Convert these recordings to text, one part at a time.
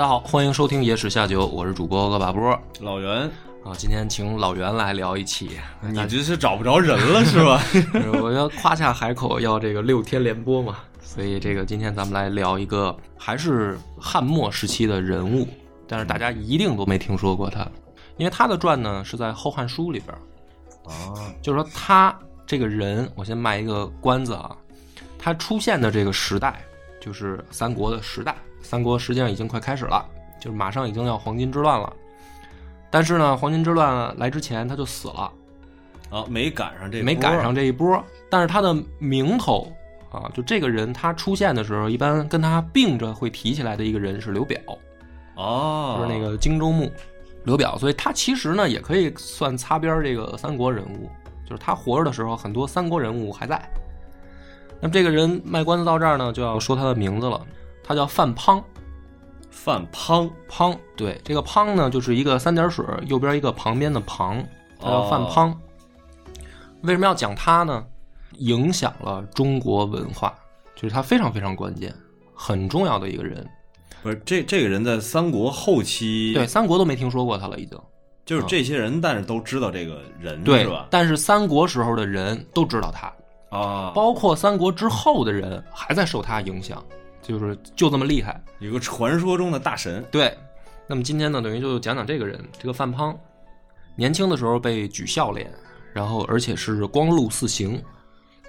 大家好，欢迎收听《野史下酒》，我是主播恶把波老袁，啊。今天请老袁来聊一期，你这是找不着人了是吧？我要夸下海口，要这个六天连播嘛。所以这个今天咱们来聊一个还是汉末时期的人物，但是大家一定都没听说过他，因为他的传呢是在《后汉书》里边。啊，就是说他这个人，我先卖一个关子啊，他出现的这个时代就是三国的时代。三国实际上已经快开始了，就是马上已经要黄巾之乱了。但是呢，黄巾之乱来之前他就死了，啊，没赶上这，没赶上这一波。但是他的名头啊，就这个人他出现的时候，一般跟他并着会提起来的一个人是刘表，哦，就是那个荆州牧刘表。所以他其实呢也可以算擦边这个三国人物，就是他活着的时候，很多三国人物还在。那么这个人卖关子到这儿呢，就要说他的名字了。他叫范滂，范滂滂对这个滂呢，就是一个三点水右边一个旁边的旁，他叫范滂。为什么要讲他呢？影响了中国文化，就是他非常非常关键、很重要的一个人。不是这这个人在三国后期，对三国都没听说过他了，已经就是这些人，但是都知道这个人，对？但是三国时候的人都知道他，啊，包括三国之后的人还在受他影响，就是就这么厉害。有个传说中的大神，对，那么今天呢，等于就讲讲这个人，这个范滂，年轻的时候被举孝廉，然后而且是光禄四行。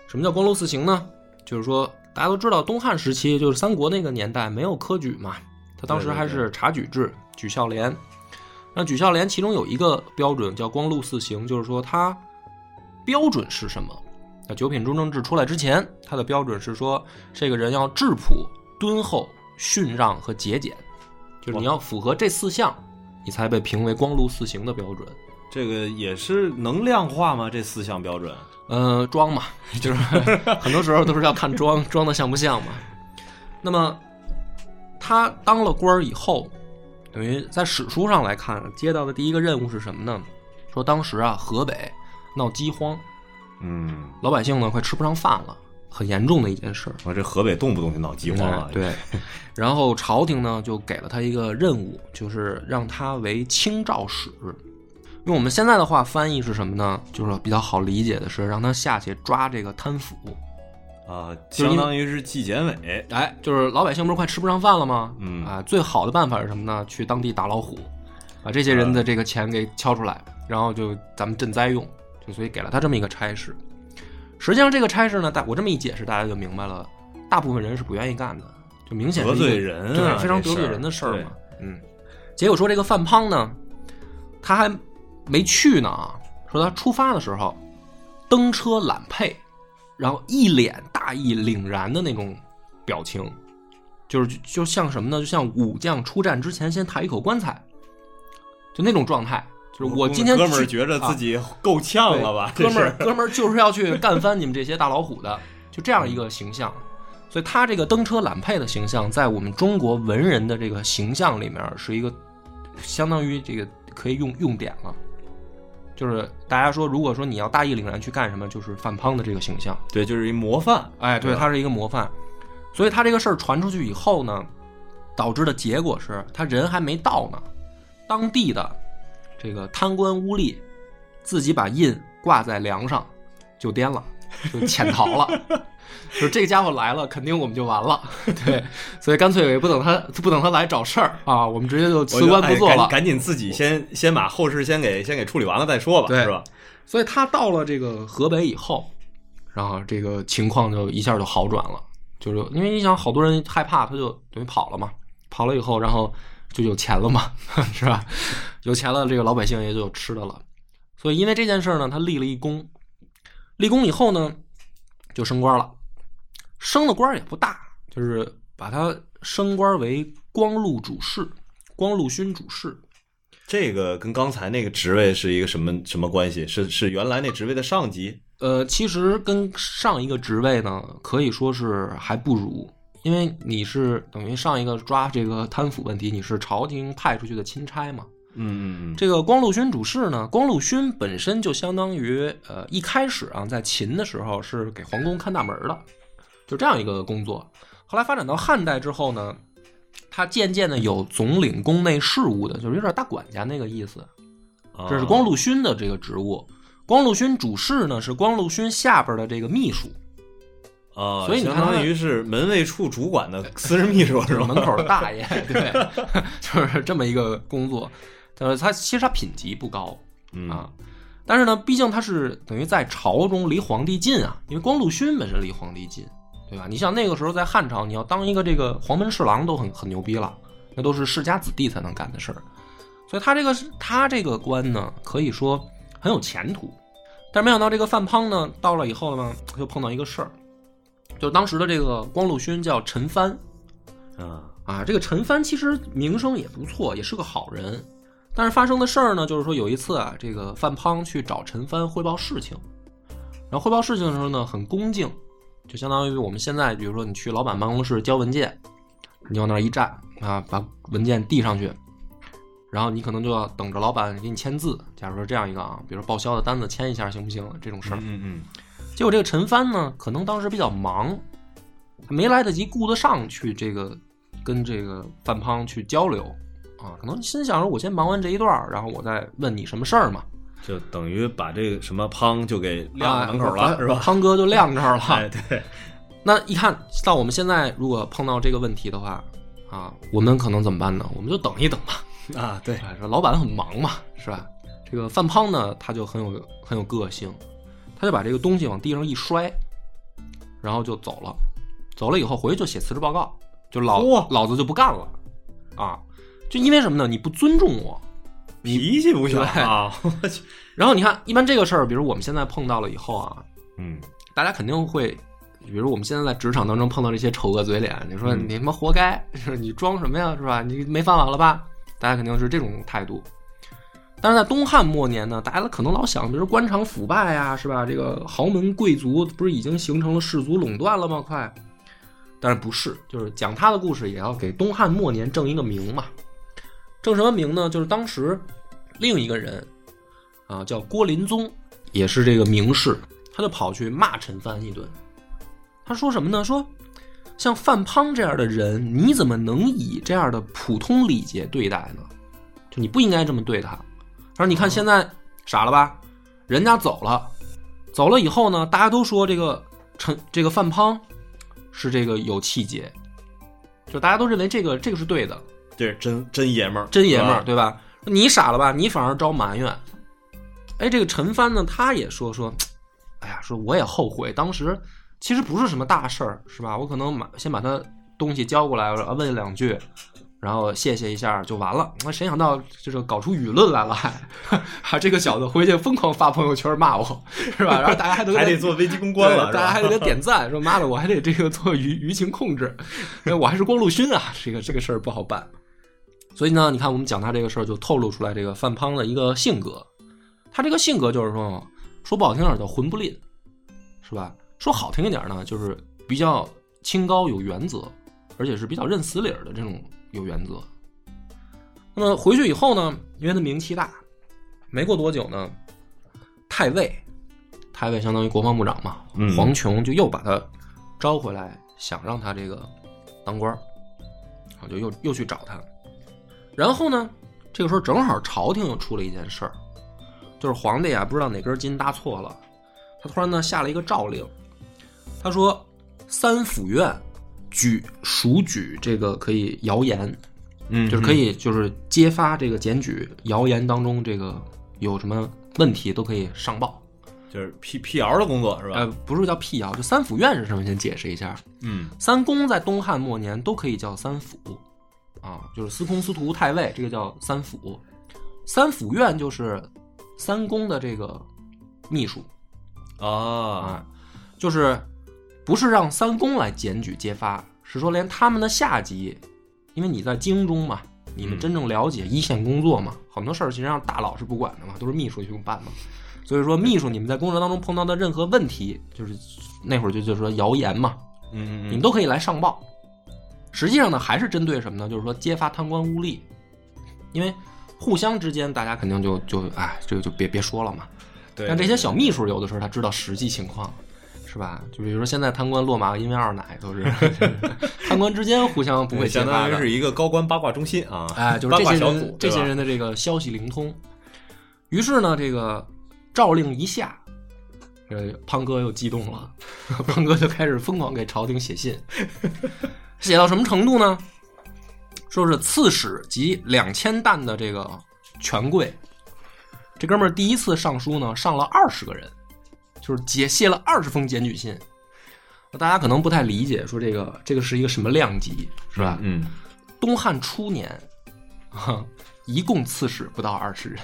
什么叫光禄四行呢？就是说大家都知道，东汉时期就是三国那个年代没有科举嘛，他当时还是察举制，举孝廉。那举孝廉其中有一个标准叫光禄四行，就是说他标准是什么？那九品中正制出来之前，他的标准是说这个人要质朴、敦厚、逊让和节俭，就是你要符合这四项，你才被评为光禄四行的标准。这个也是能量化吗？这四项标准，呃，装嘛，就是很多时候都是要看装 装的像不像嘛。那么他当了官儿以后，等于在史书上来看，接到的第一个任务是什么呢？说当时啊，河北闹饥荒，嗯，老百姓呢快吃不上饭了，很严重的一件事儿。我这河北动不动就闹饥荒啊，嗯对，然后朝廷呢就给了他一个任务，就是让他为清照使。用我们现在的话翻译是什么呢？就是比较好理解的是让他下去抓这个贪腐。啊，相当于是纪检委，哎，就是老百姓不是快吃不上饭了吗？嗯啊，最好的办法是什么呢？去当地打老虎，把这些人的这个钱给敲出来，然后就咱们赈灾用，就所以给了他这么一个差事。实际上这个差事呢，大我这么一解释，大家就明白了，大部分人是不愿意干的，就明显得罪人啊对，非常得罪人的事儿嘛。嗯，结果说这个范滂呢，他还没去呢啊，说他出发的时候登车揽辔，然后一脸大义凛然的那种表情，就是就就像什么呢？就像武将出战之前先抬一口棺材，就那种状态。就是我今天哥们儿觉着啊自己够呛了吧？哥们儿，哥们儿就是要去干翻你们这些大老虎的，就这样一个形象。所以他这个登车揽辔的形象，在我们中国文人的这个形象里面，是一个相当于这个可以用用典了。就是大家说，如果说你要大义凛然去干什么，就是范滂的这个形象。对，就是一模范，哎，对，他是一个模范。所以他这个事儿传出去以后呢，导致的结果是他人还没到呢，当地的这个贪官污吏自己把印挂在梁上，就颠了，就潜逃了。就这个家伙来了，肯定我们就完了。对，所以干脆也不等他，不等他来找事儿啊，我们直接就辞官不做了赶。赶紧自己先先把后事先给先给处理完了再说吧，对是吧？所以他到了这个河北以后，然后这个情况就一下就好转了，就是因为你想，好多人害怕，他就等于跑了嘛，跑了以后，然后就有钱了嘛，是吧？有钱了，这个老百姓也就有吃的了。所以因为这件事呢，他立了一功，立功以后呢，就升官了，升的官也不大，就是把他升官为光禄主事。光禄勋主事。这个跟刚才那个职位是一个什么什么关系？是是原来那职位的上级？呃，其实跟上一个职位呢，可以说是还不如，因为你是等于上一个抓这个贪腐问题，你是朝廷派出去的钦差嘛。嗯嗯这个光禄勋主事呢，光禄勋本身就相当于呃一开始啊，在秦的时候是给皇宫看大门的，就这样一个工作。后来发展到汉代之后呢，他渐渐的有总领宫内事务的，就是有点大管家那个意思。嗯，这是光禄勋的这个职务。光禄勋主事呢是光禄勋下边的这个秘书，啊，所以你相当于是门卫处主管的私人秘书是吧？门口的大爷，对，就是这么一个工作。呃，他其实他品级不高，嗯啊，但是呢，毕竟他是等于在朝中离皇帝近啊，因为光禄勋本身离皇帝近，对吧？你像那个时候在汉朝，你要当一个这个黄门侍郎都很很牛逼了，那都是世家子弟才能干的事儿，所以他这个他这个官呢，可以说很有前途。但是没想到这个范滂呢，到了以后呢，就碰到一个事儿，就当时的这个光禄勋叫陈蕃啊，啊，这个陈蕃其实名声也不错，也是个好人。但是发生的事儿呢，就是说有一次啊，这个范滂去找陈蕃汇报事情，然后汇报事情的时候呢，很恭敬，就相当于我们现在，比如说你去老板办公室交文件，你往那儿一站啊，把文件递上去，然后你可能就要等着老板给你签字。假如说这样一个啊，比如说报销的单子签一下行不行？这种事儿。嗯嗯结果这个陈帆呢，可能当时比较忙，没来得及顾得上去这个跟这个范胖去交流啊，可能心想着我先忙完这一段，然后我再问你什么事儿嘛。就等于把这个什么胖就给晾啊门口了，是吧？胖哥就晾这儿了。哎，对，那一看到我们现在如果碰到这个问题的话啊，我们可能怎么办呢？我们就等一等吧。啊，对，哎，说老板很忙嘛，是吧？这个范胖呢，他就很有很有个性，他就把这个东西往地上一摔，然后就走了。走了以后回去就写辞职报告，就老嚯老子就不干了啊！就因为什么呢？你不尊重我。脾气不小对啊，然后你看，一般这个事儿，比如我们现在碰到了以后啊，嗯，大家肯定会，比如我们现在在职场当中碰到这些丑恶嘴脸，你说嗯你他妈活该，就 是你装什么呀，是吧？你没饭碗了吧？大家肯定是这种态度。但是在东汉末年呢，大家可能老想，比如官场腐败呀，是吧？这个豪门贵族不是已经形成了氏族垄断了吗？快，但是不是，就是讲他的故事也要给东汉末年正一个名嘛。正什么名呢？就是当时另一个人啊，叫郭林宗，也是这个名士，他就跑去骂陈蕃一顿。他说什么呢？说像范滂这样的人，你怎么能以这样的普通礼节对待呢？就你不应该这么对他。他说：“你看现在傻了吧？人家走了，走了以后呢，大家都说这个陈这个范滂是这个有气节，就大家都认为这个这个是对的。”这是真真爷们儿，真爷们儿，对吧？你傻了吧？你反而招埋怨。哎，这个陈帆呢，他也说说，哎呀，说我也后悔，当时其实不是什么大事儿，是吧？我可能把先把他东西交过来，问两句，然后谢谢一下就完了。那谁想到就是搞出舆论来了，还还 这个小子回去疯狂发朋友圈骂我，是吧？然后大家还得 还得做危机公关了，大家还得给他点赞，说妈的，我还得这个做舆舆情控制，我还是光禄勋啊，这个这个事儿不好办。所以呢，你看我们讲他这个事儿，就透露出来这个范滂的一个性格。他这个性格就是说，说不好听点儿叫混不吝，是吧？说好听一点儿呢，就是比较清高有原则，而且是比较认死理儿的这种有原则。那么回去以后呢，因为他名气大，没过多久呢，太尉，太尉相当于国防部长嘛，嗯黄琼就又把他招回来，想让他这个当官儿，啊，就又又去找他。然后呢，这个时候正好朝廷又出了一件事儿，就是皇帝啊不知道哪根筋搭错了，他突然呢下了一个诏令，他说三府院举属举这个可以谣言，嗯，就是可以就是揭发这个检举谣言当中这个有什么问题都可以上报。就是辟辟谣的工作是吧？呃，不是叫辟谣，就三府院是什么？先解释一下。嗯三公在东汉末年都可以叫三府，啊，就是司空、司徒、太尉，这个叫三府。三府院就是三公的这个秘书啊，啊，就是不是让三公来检举揭发，是说连他们的下级，因为你在京中嘛，你们嗯真正了解一线工作嘛？很多事儿其实让大佬是不管的嘛，都是秘书去办嘛。所以说，秘书你们在工作当中碰到的任何问题，就是那会儿就就说谣言嘛，嗯嗯你们都可以来上报。实际上呢，还是针对什么呢？就是说揭发贪官污吏，因为互相之间大家肯定就就哎，这个就别别说了嘛。对，但这些小秘书有的时候他知道实际情况，是吧？就比如说现在贪官落马因为二奶都是 贪官之间互相不会相，当于是一个高官八卦中心啊，哎，就是这些人这些人的这个消息灵通。于是呢，这个诏令一下，呃，胖哥又激动了，胖哥就开始疯狂给朝廷写信，写到什么程度呢？说是刺史及两千担的这个权贵，这哥们儿第一次上书呢，上了二十个人，就是解卸了二十封检举信。那大家可能不太理解，说这个这个是一个什么量级，是吧？嗯，东汉初年，啊，一共刺史不到二十人，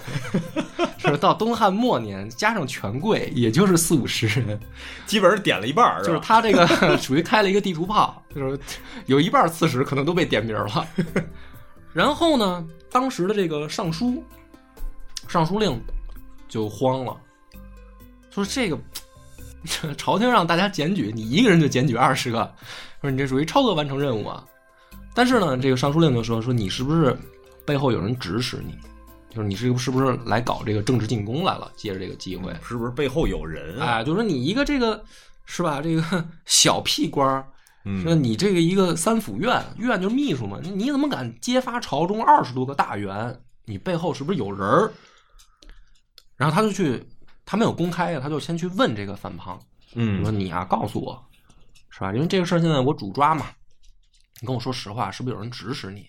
是到东汉末年加上权贵，也就是四五十人，基本上点了一半儿，就是？他这个 属于开了一个地图炮，就是有一半刺史可能都被点名了。然后呢，当时的这个尚书，尚书令就慌了，说这个这 朝廷让大家检举，你一个人就检举二十个，说你这属于超额完成任务啊。但是呢，这个尚书令就说说你是不是背后有人指使你？就是你是是不是来搞这个政治进攻来了？借着这个机会，是不是背后有人啊？哎，就说你一个这个是吧？这个 小屁官儿，说嗯，你这个一个三府院院就是秘书嘛，你你怎么敢揭发朝中二十多个大员？你背后是不是有人儿？然后他就去，他没有公开呀，他就先去问这个范滂，说嗯，你啊，告诉我，是吧？因为这个事儿现在我主抓嘛，你跟我说实话，是不是有人指使你？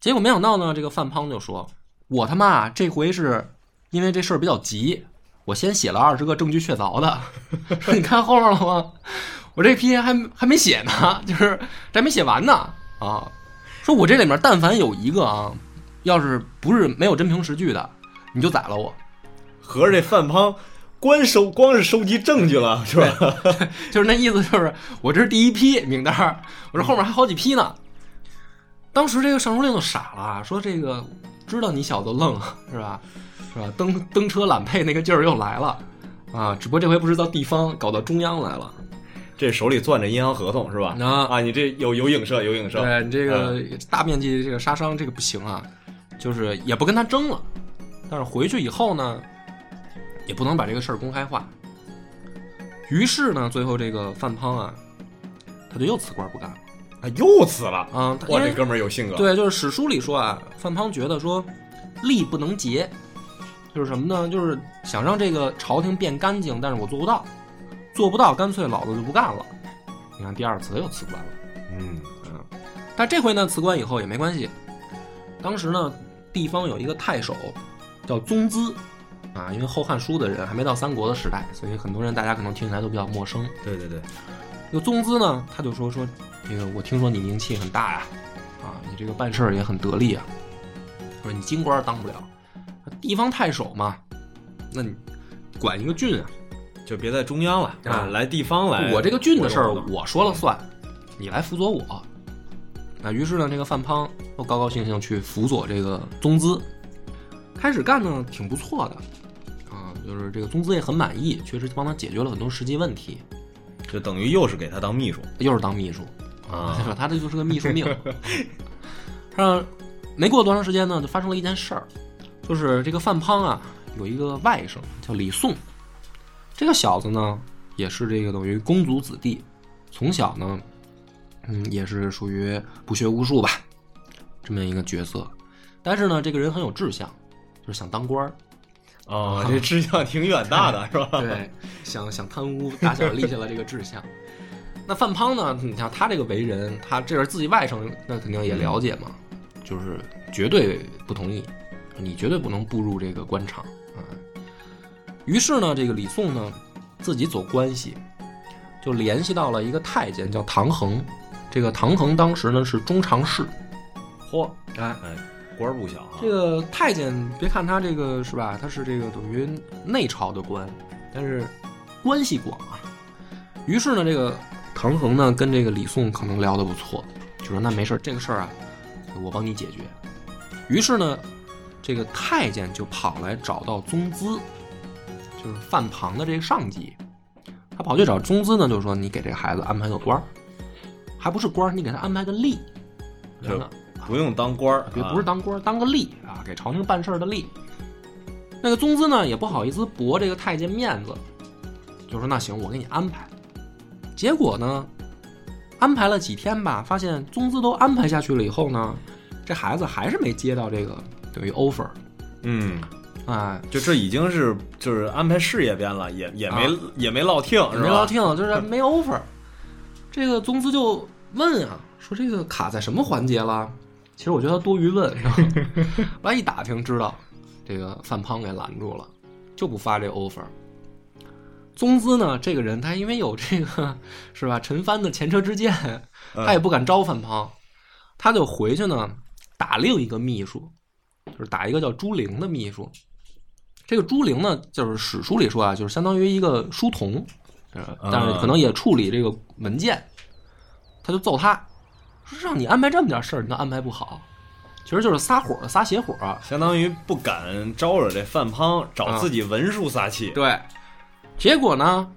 结果没想到呢，这个范胖就说：“我他妈这回是因为这事儿比较急，我先写了二十个证据确凿的。说 你看后面了吗？我这批还还没写呢，就是这还没写完呢啊！说我这里面但凡有一个啊，要是不是没有真凭实据的，你就宰了我。合着这范滂光收光是收集证据了，是吧？就是那意思，就是我这是第一批名单儿，我这后面还好几批呢。当时这个尚书令就傻了，说这个知道你小子愣是吧？是吧？蹬蹬车揽配那个劲儿又来了啊！只不过这回不是到地方，搞到中央来了。这手里攥着银行合同是吧？啊啊，你这有有影射，有影射。对你这个大面积这个杀伤，这个不行啊，就是也不跟他争了。但是回去以后呢，也不能把这个事儿公开化。于是呢，最后这个范滂啊，他就又辞官不干了啊，又辞了。啊。他因哇，这哥们儿有性格。，对，就是史书里说啊，范滂觉得说，力不能竭，就是什么呢？就是想让这个朝廷变干净，但是我做不到，做不到，干脆老子就不干了。你看第二次他又辞官了，嗯嗯，但这回呢辞官以后也没关系。当时呢，地方有一个太守叫宗资，啊，因为《后汉书》的人还没到三国的时代，所以很多人大家可能听起来都比较陌生。对对对，这个宗资呢，他就说说，这个我听说你名气很大呀，啊，你这个办事儿也很得力啊，说你京官当不了，地方太守嘛，那你管一个郡啊，就别在中央了啊啊，来地方来。我这个郡的事儿我说了算，你来辅佐我。那于是呢，这个范滂又高高兴兴去辅佐这个宗资，开始干呢挺不错的，啊，就是这个宗资也很满意，确实帮他解决了很多实际问题，就等于又是给他当秘书又是当秘书。啊。他这就是个秘书命。让没过多长时间呢，就发生了一件事儿，就是这个范滂啊有一个外甥叫李诵，这个小子呢也是这个等于公族子弟，从小呢，嗯，也是属于不学无术吧，这么一个角色。但是呢，这个人很有志向，就是想当官儿，哦，这志向挺远大的，是吧？对，想想贪污，打小立下了这个志向。那范滂呢？你像他这个为人，他这是自己外甥，那肯定也了解嘛，就是绝对不同意，你绝对不能步入这个官场啊。于是呢，这个李宋呢，自己走关系，就联系到了一个太监叫唐衡。这个唐衡当时呢是中常侍，嚯，哎，哎，官儿不小啊。这个太监，别看他这个是吧，他是这个等于内朝的官，但是关系广啊。于是呢，这个唐衡呢跟这个李宋可能聊得不错，就说那没事儿这个事儿啊，我帮你解决。于是呢，这个太监就跑来找到宗资，就是范庞的这个上级，他跑去找宗资呢，就说你给这个孩子安排个官儿，还不是官儿，你给他安排个吏，人呢，不用当官儿，不是当官儿，当个吏啊，给朝廷办事儿的吏。那个宗资呢也不好意思驳这个太监面子，就说那行，我给你安排。结果呢，安排了几天吧，发现宗资都安排下去了以后呢，这孩子还是没接到这个等于 offer 嗯，啊，就这已经是就是安排事业编了，也也没、啊也没落听，是吧？没落听，就是没 offer。这个宗资就问啊，说这个卡在什么环节了？其实我觉得他多余问，是吧？后来一打听知道，这个范胖给拦住了，就不发这 offer。宗资呢，这个人他因为有这个是吧陈帆的前车之鉴，他也不敢招范胖，他就回去呢打另一个秘书，就是打一个叫朱玲的秘书。这个朱玲呢，就是史书里说啊，就是相当于一个书童，呃但是可能也处理这个文件。他就揍他，说让你安排这么点事儿，你都安排不好，其实就是撒火撒邪火。相当于不敢招惹这范滂，找自己文书撒气。对，结果呢，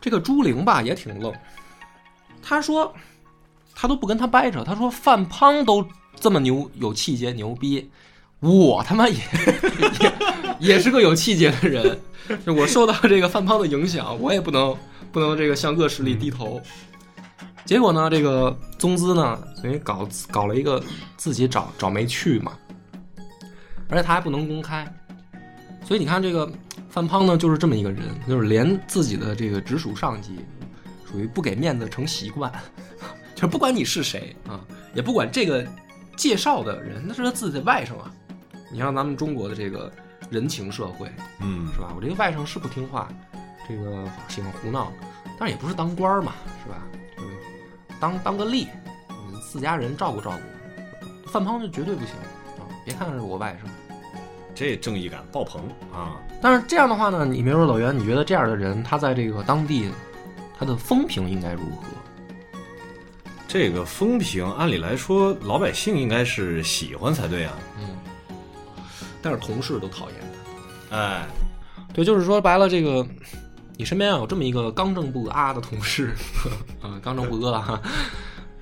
这个朱灵吧也挺愣，他说他都不跟他掰扯，他说范滂都这么牛有气节牛逼，我他妈也也也是个有气节的人，就我受到这个范滂的影响，我也不能不能这个向恶势力低头。结果呢，这个宗资呢，等于搞搞了一个自己找找没去嘛，而且他还不能公开，所以你看这个范滂呢，就是这么一个人，就是连自己的这个直属上级，属于不给面子成习惯，就是不管你是谁啊，也不管这个介绍的人那是他自己的外甥啊。你像咱们中国的这个人情社会嗯是吧？我这个外甥是不听话，这个喜欢胡闹，但是也不是当官儿嘛，是吧？就是当当个吏，嗯自家人照顾照顾。范滂就绝对不行啊！别看是我外甥。这正义感爆棚啊！但是这样的话呢，你比如说老袁，你觉得这样的人，他在这个当地，他的风评应该如何？这个风评，按理来说，老百姓应该是喜欢才对啊。嗯，但是同事都讨厌他。哎，对，就是说白了，这个你身边要有这么一个刚正不阿的同事，啊，刚正不阿哈，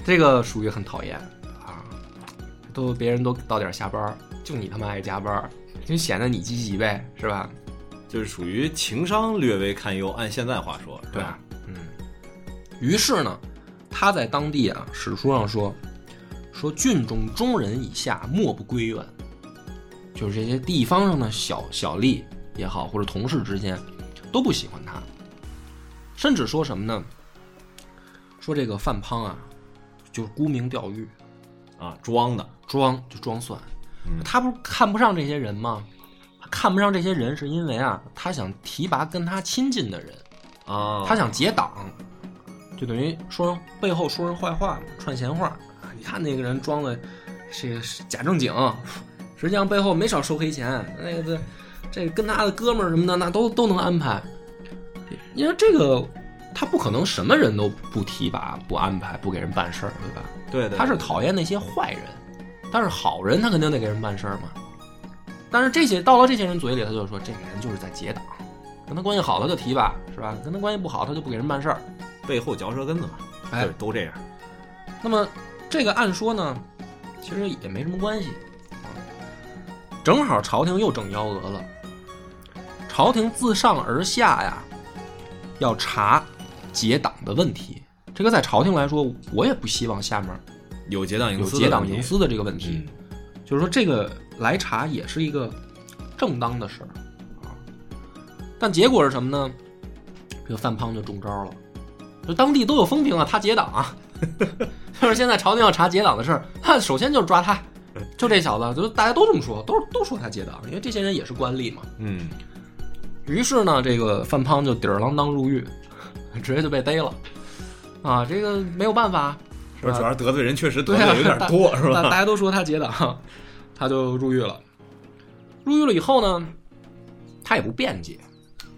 这个属于很讨厌啊。都别人都到点下班，就你他妈爱加班，就显得你积极呗，是吧？就是属于情商略微堪忧，按现在话说，对吧？嗯。于是呢，他在当地啊，史书上说，说郡中中人以下莫不归怨，就是这些地方上的小小吏也好，或者同事之间都不喜欢他，甚至说什么呢？说这个范滂啊，就是沽名钓誉，啊，装的，装就装蒜嗯。他不是看不上这些人吗？看不上这些人，是因为啊，他想提拔跟他亲近的人。啊，他想结党，就等于说背后说人坏话嘛，串闲话。啊 你看那个人装的是是假正经，实际上背后没少收黑钱。那个这这跟他的哥们儿什么的，那都都能安排。因为这个他不可能什么人都不提拔、不安排、不给人办事儿，对吧？对对，他是讨厌那些坏人，但是好人他肯定得给人办事儿嘛。但是这些到了这些人嘴里，他就说这个人就是在结党，跟他关系好他就提拔，是吧？跟他关系不好他就不给人办事儿。背后嚼舌根子嘛，哎就是都这样。那么这个按说呢，其实也没什么关系啊。正好朝廷又整幺蛾了，朝廷自上而下呀，要查结党的问题。这个在朝廷来说，我也不希望下面有结党营有私的问题结党营私的这个问题。嗯就是说这个来查也是一个正当的事儿啊。但结果是什么呢？这个范滂就中招了，就当地都有风评啊，他结党啊。就是现在朝廷要查结党的事儿，他首先就是抓他，就这小子，就大家都这么说，都都说他结党，因为这些人也是官吏嘛。嗯，于是呢，这个范胖就底儿郎当入狱，直接就被逮了。啊，这个没有办法，是吧主？要得罪人确实得对啊，罪有点多，是吧大？家都说他结党，他就入狱了。入狱了以后呢，他也不辩解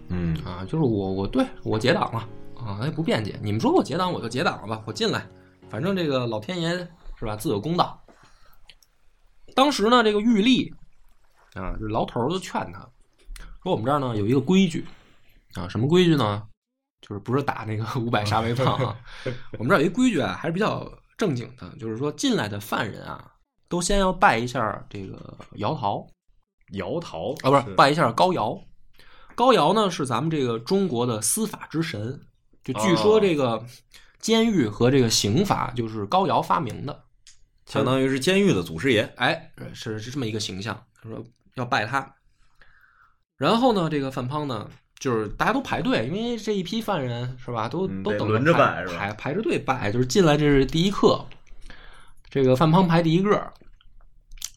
嗯啊，就是我我对我结党了啊，他也不辩解。你们说我结党，我就结党了吧，我进来，反正这个老天爷是吧，自有公道。当时呢，这个玉立啊，这牢头儿就劝他说：“我们这儿呢有一个规矩啊，什么规矩呢？就是不是打那个五百杀威棒啊？我们这儿有一规矩啊，还是比较正经的，就是说进来的犯人啊，都先要拜一下这个姚桃姚桃啊，不是拜一下高尧。高尧呢是咱们这个中国的司法之神，就据说哦这个监狱和这个刑法就是高尧发明的。相当于是监狱的祖师爷。哎，是是这么一个形象，他说要拜他。然后呢，这个范滂呢，就是大家都排队，因为这一批犯人是吧，都都等着排拜是吧排排着队拜，就是进来这是第一课。这个范滂排第一个，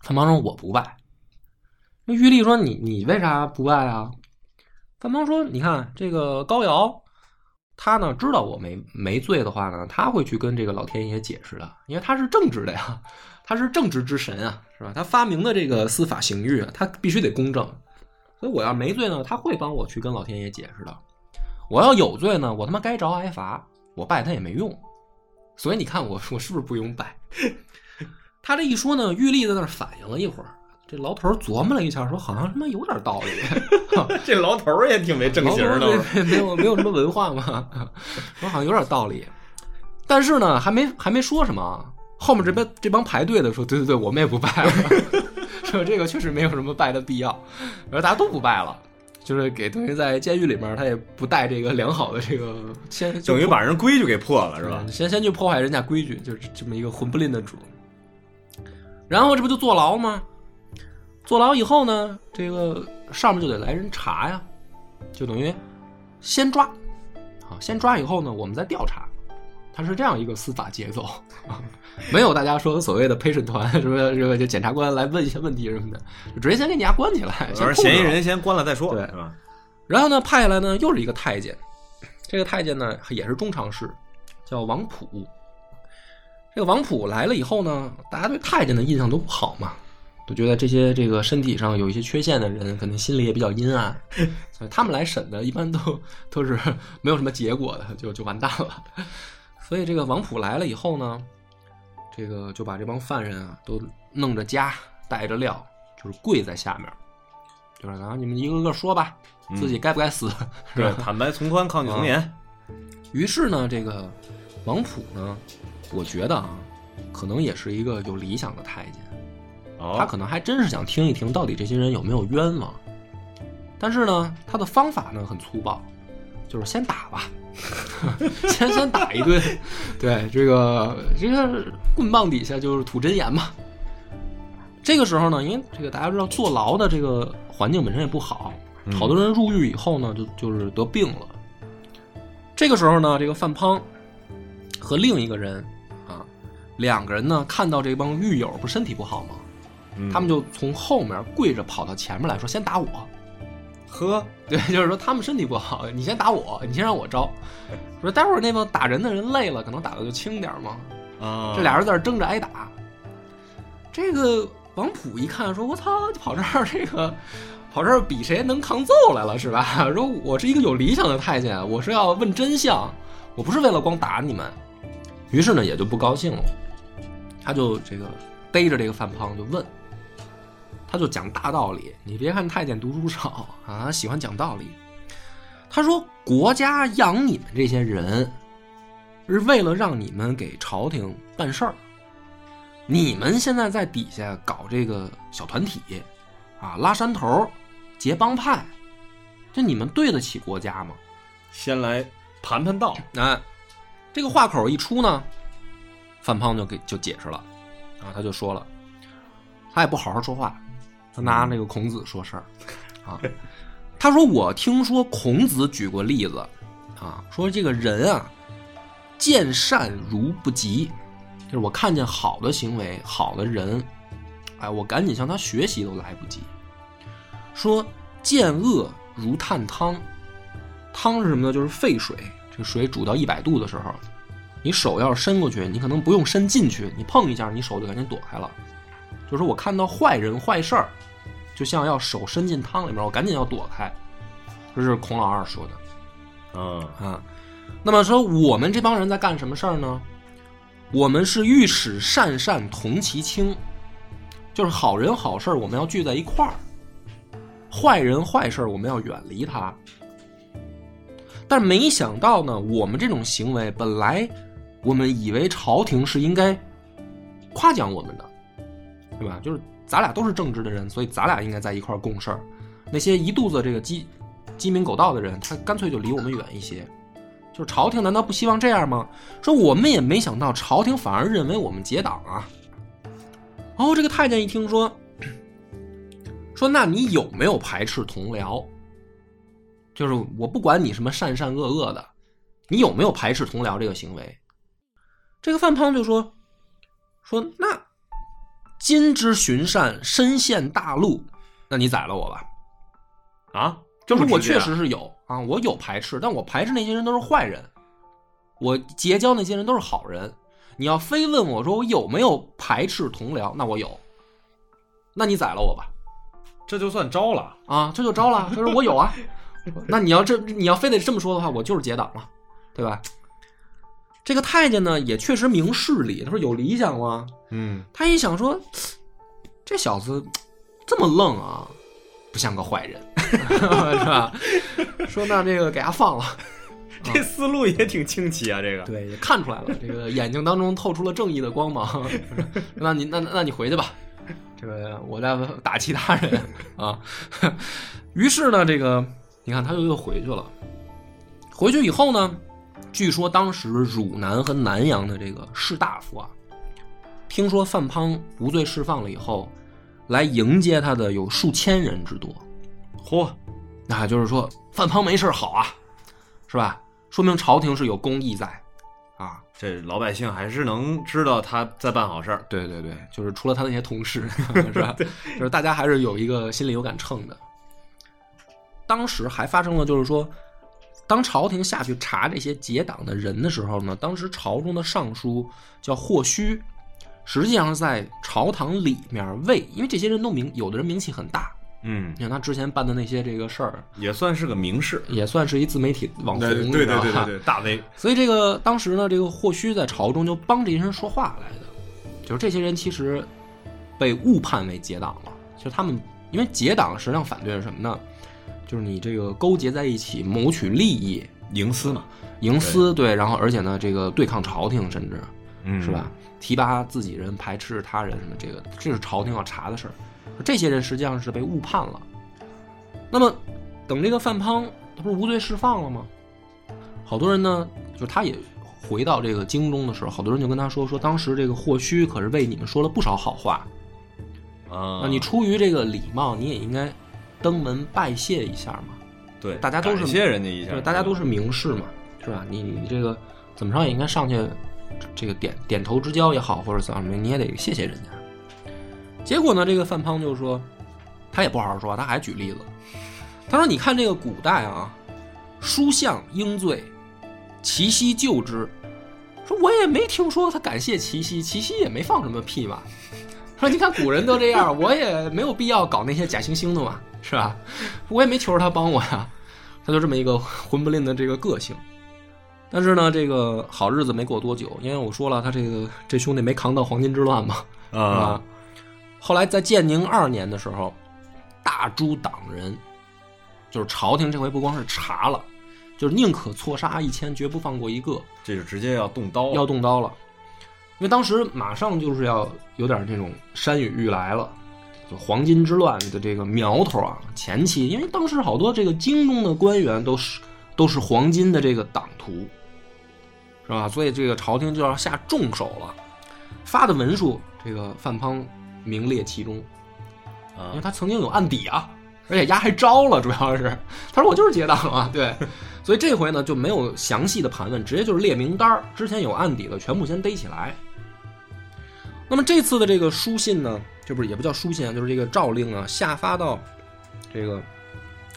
范滂说我不拜。那玉丽说你你为啥不拜啊？范滂说你看这个高瑶，他呢知道我没没罪的话呢，他会去跟这个老天爷解释的，因为他是正直的呀，他是正直之神啊，是吧？他发明的这个司法刑狱啊，他必须得公正，所以我要没罪呢，他会帮我去跟老天爷解释的。我要有罪呢，我他妈该着挨罚，我拜他也没用。所以你看我我是不是不用拜？他这一说呢，玉立在那儿反应了一会儿，这牢头琢磨了一下，说好像他妈有点道理。这牢头也挺没正形的，没没有没有什么文化嘛，我好像有点道理。但是呢，还没还没说什么啊，后面这边这帮排队的说，对对对，我们也不拜了，说这个确实没有什么拜的必要，然后大家都不拜了。就是给等于在监狱里面，他也不带这个良好的这个先等于把人规矩给破了，是吧？先先去破坏人家规矩，就是这么一个混不吝的主。然后这不就坐牢吗？坐牢以后呢，这个上面就得来人查呀，就等于先抓，啊，先抓以后呢，我们再调查，它是这样一个司法节奏，没有大家说所谓的陪审团什么这个就检察官来问一些问题什么的，就直接先给你家关起来，先嫌疑人先关了再说，对是吧？然后呢，派下来呢又是一个太监，这个太监呢也是中常侍，叫王普。这个王普来了以后呢，大家对太监的印象都不好嘛，都觉得这些这个身体上有一些缺陷的人，可能心里也比较阴暗，所以他们来审的一般都都是没有什么结果的，就就完蛋了。所以这个王普来了以后呢，这个就把这帮犯人啊都弄着枷，带着料，就是跪在下面，就是然后你们一个个说吧，自己该不该死？坦白从宽，抗拒从严。于是呢，这个王普呢，我觉得啊，可能也是一个有理想的太监，哦，他可能还真是想听一听到底这些人有没有冤枉。但是呢，他的方法呢很粗暴，就是先打吧，先先打一顿，对这个这个棍棒底下就是吐真言嘛。这个时候呢，因为这个大家知道坐牢的这个环境本身也不好，嗯好多人入狱以后呢，就就是得病了。这个时候呢，这个范滂和另一个人啊，两个人呢看到这帮狱友不身体不好吗？嗯他们就从后面跪着跑到前面来说：“先打我。呵，” 对，就是说他们身体不好，你先打我，你先让我招。说待会儿那帮打人的人累了，可能打的就轻点嘛。啊，这俩人在这争着挨打。这个王普一看说：“我操，跑这儿这个跑这儿比谁能抗揍来了是吧？说我是一个有理想的太监，我是要问真相，我不是为了光打你们。”于是呢，也就不高兴了，他就这个逮着这个范胖就问，他就讲大道理。你别看太监读书少啊，喜欢讲道理。他说：“国家养你们这些人，是为了让你们给朝廷办事儿。你们现在在底下搞这个小团体，啊，拉山头，结帮派，这你们对得起国家吗？先来盘盘道，哎，这个话口一出呢，范胖就给就解释了，啊，他就说了，他也不好好说话，他拿那个孔子说事儿，啊，他说我听说孔子举过例子，啊，说这个人啊，见善如不及，就是我看见好的行为、好的人，哎，我赶紧向他学习都来不及。说见恶如探汤，汤是什么呢？就是沸水，这个水煮到一百度的时候，你手要是伸过去，你可能不用伸进去，你碰一下，你手就赶紧躲开了。就是说我看到坏人坏事儿，就像要手伸进汤里面，我赶紧要躲开。这是孔老二说的。嗯啊。那么说，我们这帮人在干什么事儿呢？我们是欲使善善同其轻，就是好人好事我们要聚在一块儿，坏人坏事我们要远离他。但没想到呢，我们这种行为本来我们以为朝廷是应该夸奖我们的，对吧？就是咱俩都是正直的人，所以咱俩应该在一块共事儿。那些一肚子这个鸡鸡鸣狗盗的人，他干脆就离我们远一些。就是朝廷难道不希望这样吗？说我们也没想到，朝廷反而认为我们结党啊。哦，这个太监一听说，说那你有没有排斥同僚？就是我不管你什么善善恶恶的，你有没有排斥同僚这个行为？这个范滂就说说那今之寻善，身陷大路，那你宰了我吧。啊，就是我确实是有啊，我有排斥，但我排斥那些人都是坏人，我结交那些人都是好人。你要非问我说我有没有排斥同僚，那我有，那你宰了我吧，这就算招了。啊，这就招了，他说我有啊。那你要这你要非得这么说的话，我就是结党了，对吧？这个太监呢也确实明事理，他说有理想吗？嗯，他一想说，这小子这么愣啊，不像个坏人，是吧？说那这个给他放了，这思路也挺清奇啊，这个。对，也看出来了，这个眼睛当中透出了正义的光芒。那你那那你回去吧，这个我再打其他人啊。于是呢，这个你看他又又回去了。回去以后呢，据说当时汝南和南阳的这个士大夫啊，听说范滂无罪释放了以后，来迎接他的有数千人之多。嚯，那就是说范滂没事好啊，是吧？说明朝廷是有公义在啊。这老百姓还是能知道他在办好事儿。对对对，就是除了他那些同事，是吧？就是大家还是有一个心里有杆秤的。当时还发生了，就是说，当朝廷下去查这些结党的人的时候呢，当时朝中的尚书叫霍须，实际上是在朝堂里面为，因为这些人都名，有的人名气很大，嗯，你看他之前办的那些这个事儿，也算是个名士。也算是一自媒体网红，对你知道吧对，大 V。所以这个当时呢，这个霍须在朝中就帮这些人说话来的，就是这些人其实被误判为结党了。其实他们因为结党实际上反对是什么呢？就是你这个勾结在一起谋取利益、营私嘛，营私，对，然后而且呢，这个对抗朝廷，甚至嗯，是吧？？提拔自己人，排斥他人，什么这个，这是朝廷要查的事儿。这些人实际上是被误判了。那么，等这个范滂他不是无罪释放了吗？好多人呢，就是他也回到这个京中的时候，好多人就跟他说说，当时这个霍须可是为你们说了不少好话，啊那你出于这个礼貌，你也应该登门拜谢一下嘛。对，大家都是感谢人家一下，对，大家都是名士嘛，是吧？你你这个怎么着也应该上去，这个点点头之交也好，或者怎么，你也得谢谢人家。结果呢，这个范滂就说，他也不好好说，他还举例子。他说：“你看这个古代啊，书相应罪，齐奚救之。说我也没听说他感谢齐奚，齐奚也没放什么屁嘛。说你看古人都这样，我也没有必要搞那些假惺惺的嘛，是吧？我也没求着他帮我呀。他就这么一个混不吝的这个个性。但是呢，这个好日子没过多久，因为我说了，他这个这兄弟没扛到黄巾之乱嘛，是啊吧？后来在建宁二年的时候，大诛党人，就是朝廷这回不光是查了，就是宁可错杀一千，绝不放过一个，这就直接要动刀，要动刀了。因为当时马上就是要有点这种山雨欲来了，就黄巾之乱的这个苗头啊，前期，因为当时好多这个京中的官员都是都是黄巾的这个党徒，是吧？所以这个朝廷就要下重手了。发的文书，这个范滂名列其中，因为啊，他曾经有案底啊，而且丫还招了，主要是他说我就是结党啊，对，所以这回呢就没有详细的盘问，直接就是列名单儿之前有案底的全部先逮起来。那么这次的这个书信呢，这不是也不叫书信啊，就是这个诏令啊，下发到这个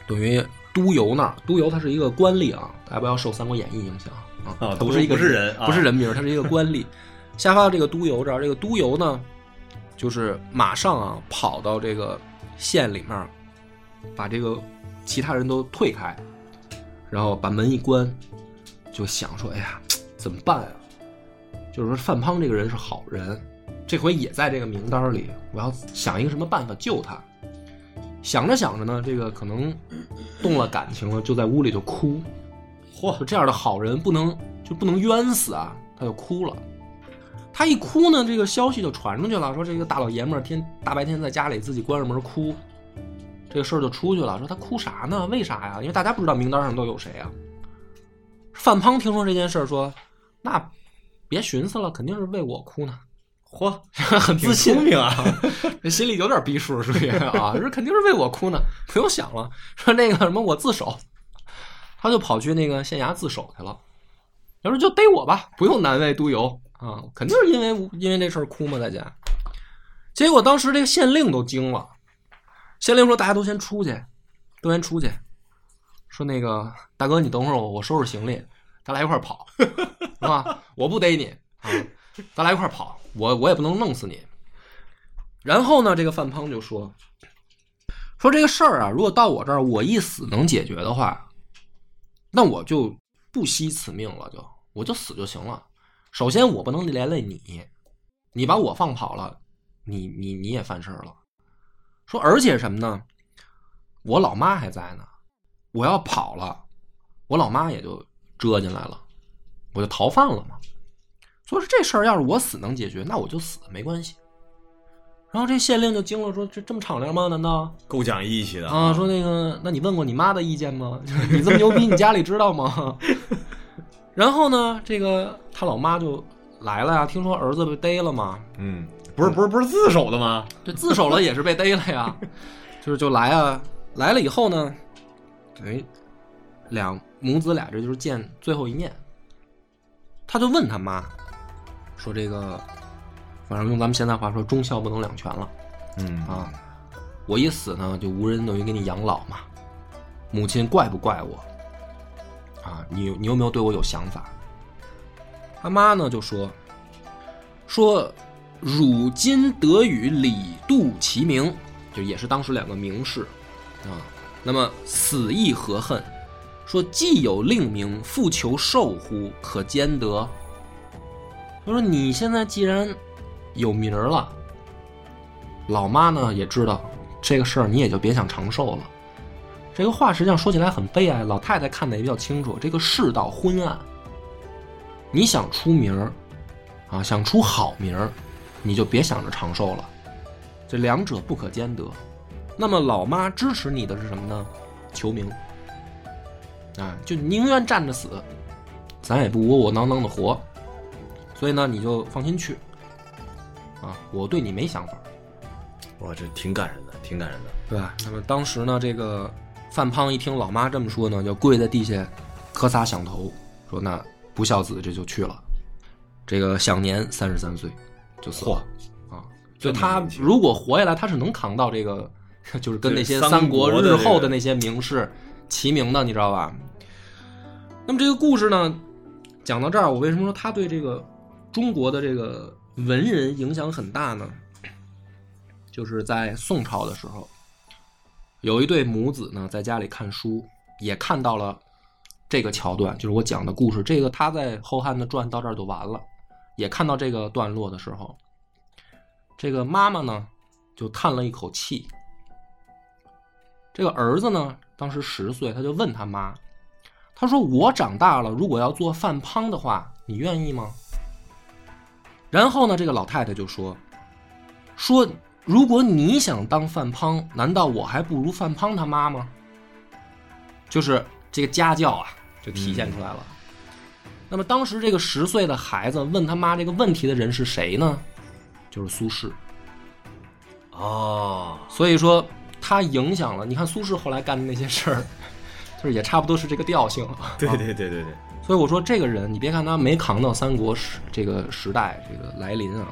等于都邮那儿，都邮它是一个官吏啊，大家不要受《三国演义》影响啊，啊它不是一个不是人啊不是人名他，是一个官吏，下发到这个都邮这儿，这个都邮呢，就是马上啊跑到这个县里面，把这个其他人都退开，然后把门一关，就想说，哎呀，怎么办啊？就是说范滂这个人是好人，这回也在这个名单里，我要想一个什么办法救他。想着想着呢，这个可能动了感情了，就在屋里就哭。嚯，这样的好人不能就不能冤死啊！他就哭了。他一哭呢，这个消息就传出去了，说这个大老爷们儿天大白天在家里自己关着门哭，这个事儿就出去了。说他哭啥呢？为啥呀？因为大家不知道名单上都有谁啊。范滂听说这件事儿，说那别寻思了，肯定是为我哭呢。嚯，很自信聪明啊！这心里有点逼数，属于啊，这肯定是为我哭呢，不用想了。说那个什么，我自首，他就跑去那个县衙自首去了。他说就逮我吧，不用难为督邮啊，肯定是因为因为这事儿哭嘛，大家。结果当时这个县令都惊了，县令说：“大家都先出去，都先出去。”说那个大哥，你等会儿我，我收拾行李，咱俩一块儿跑，是吧？我不逮你啊，咱俩一块儿跑。我我也不能弄死你。然后呢，这个范滂就说：“说这个事儿啊，如果到我这儿，我一死能解决的话，那我就不惜此命了，就我就死就行了。首先，我不能连累你，你把我放跑了，你你你也犯事儿了。说而且什么呢？我老妈还在呢，我要跑了，我老妈也就折进来了，我就逃犯了嘛。”所以说这事儿要是我死能解决，那我就死没关系。然后这县令就惊了，说：“这这么敞亮吗？难道够讲义气的啊？”说那个，那你问过你妈的意见吗？你这么牛逼，你家里知道吗？然后呢，这个他老妈就来了呀，听说儿子被逮了嘛。嗯，不是不是不是自首的吗？这自首了也是被逮了呀，就是就来啊，来了以后呢，哎，两母子俩这就是见最后一面。他就问他妈。说这个，反正用咱们现在话说，忠孝不能两全了。嗯啊，我一死呢，就无人等于给你养老嘛。母亲怪不怪我？啊，你你有没有对我有想法？他妈呢就说说，汝今得与李杜齐名，就也是当时两个名士啊。那么死亦何恨？说既有令名，复求寿乎？可兼得？他说：“你现在既然有名了，老妈呢也知道这个事儿，你也就别想长寿了。这个话实际上说起来很悲哀。老太太看的也比较清楚，这个世道昏暗，你想出名儿啊，想出好名儿，你就别想着长寿了。这两者不可兼得。那么老妈支持你的是什么呢？求名啊，就宁愿站着死，咱也不窝窝囊囊的活。”所以呢，你就放心去，啊，我对你没想法。哇，这挺感人的，挺感人的，对吧？那么当时呢，这个范胖一听老妈这么说呢，就跪在地下磕仨响头，说：“那不孝子这就去了。”这个享年三十三岁就死了啊。就他如果活下来，他是能扛到这个，就是跟那些三国日后的那些名士齐名的，你知道吧？那么这个故事呢，讲到这儿，我为什么说他对这个？中国的这个文人影响很大呢，就是在宋朝的时候，有一对母子呢在家里看书，也看到了这个桥段，就是我讲的故事。这个他在《后汉的传》到这儿就完了，也看到这个段落的时候，这个妈妈呢就叹了一口气。这个儿子呢当时十岁，他就问他妈，他说：“我长大了，如果要做范滂的话，你愿意吗？”然后呢，这个老太太就说：“说如果你想当范滂，难道我还不如范滂他妈吗？”就是这个家教啊，就体现出来了。那么当时这个十岁的孩子问他妈这个问题的人是谁呢？就是苏轼。哦，所以说他影响了。你看苏轼后来干的那些事儿，就是也差不多是这个调性。对对对对对。所以我说这个人，你别看他没扛到三国时这个时代这个来临啊，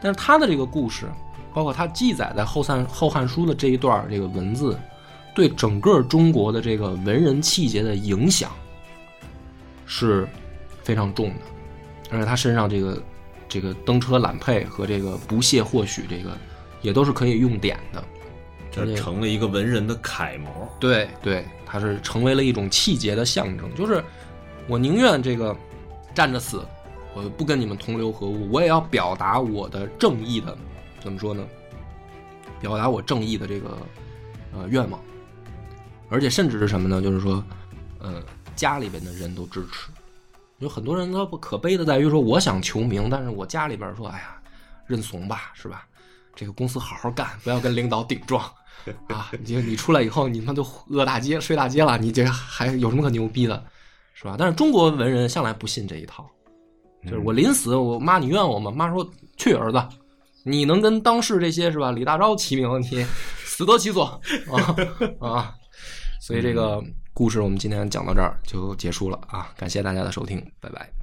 但是他的这个故事，包括他记载在《后汉后汉书》的这一段这个文字，对整个中国的这个文人气节的影响是非常重的。而且他身上这个这个登车揽佩和这个不屑或许，这个也都是可以用典的。这成了一个文人的楷模。对对，他是成为了一种气节的象征，就是。我宁愿这个站着死，我不跟你们同流合污，我也要表达我的正义的，怎么说呢？表达我正义的这个呃愿望，而且甚至是什么呢？就是说，呃，家里边的人都支持。有很多人他不可悲的在于说，我想求名，但是我家里边说，哎呀，认怂吧，是吧？这个公司好好干，不要跟领导顶撞 啊！你你出来以后，你他妈都饿大街、睡大街了，你这还有什么可牛逼的，是吧？但是中国文人向来不信这一套，就是我临死，我妈你怨我吗？妈说去儿子，你能跟当世这些是吧？李大钊齐名，你死得其所啊 啊！所以这个故事我们今天讲到这儿就结束了啊！感谢大家的收听，拜拜。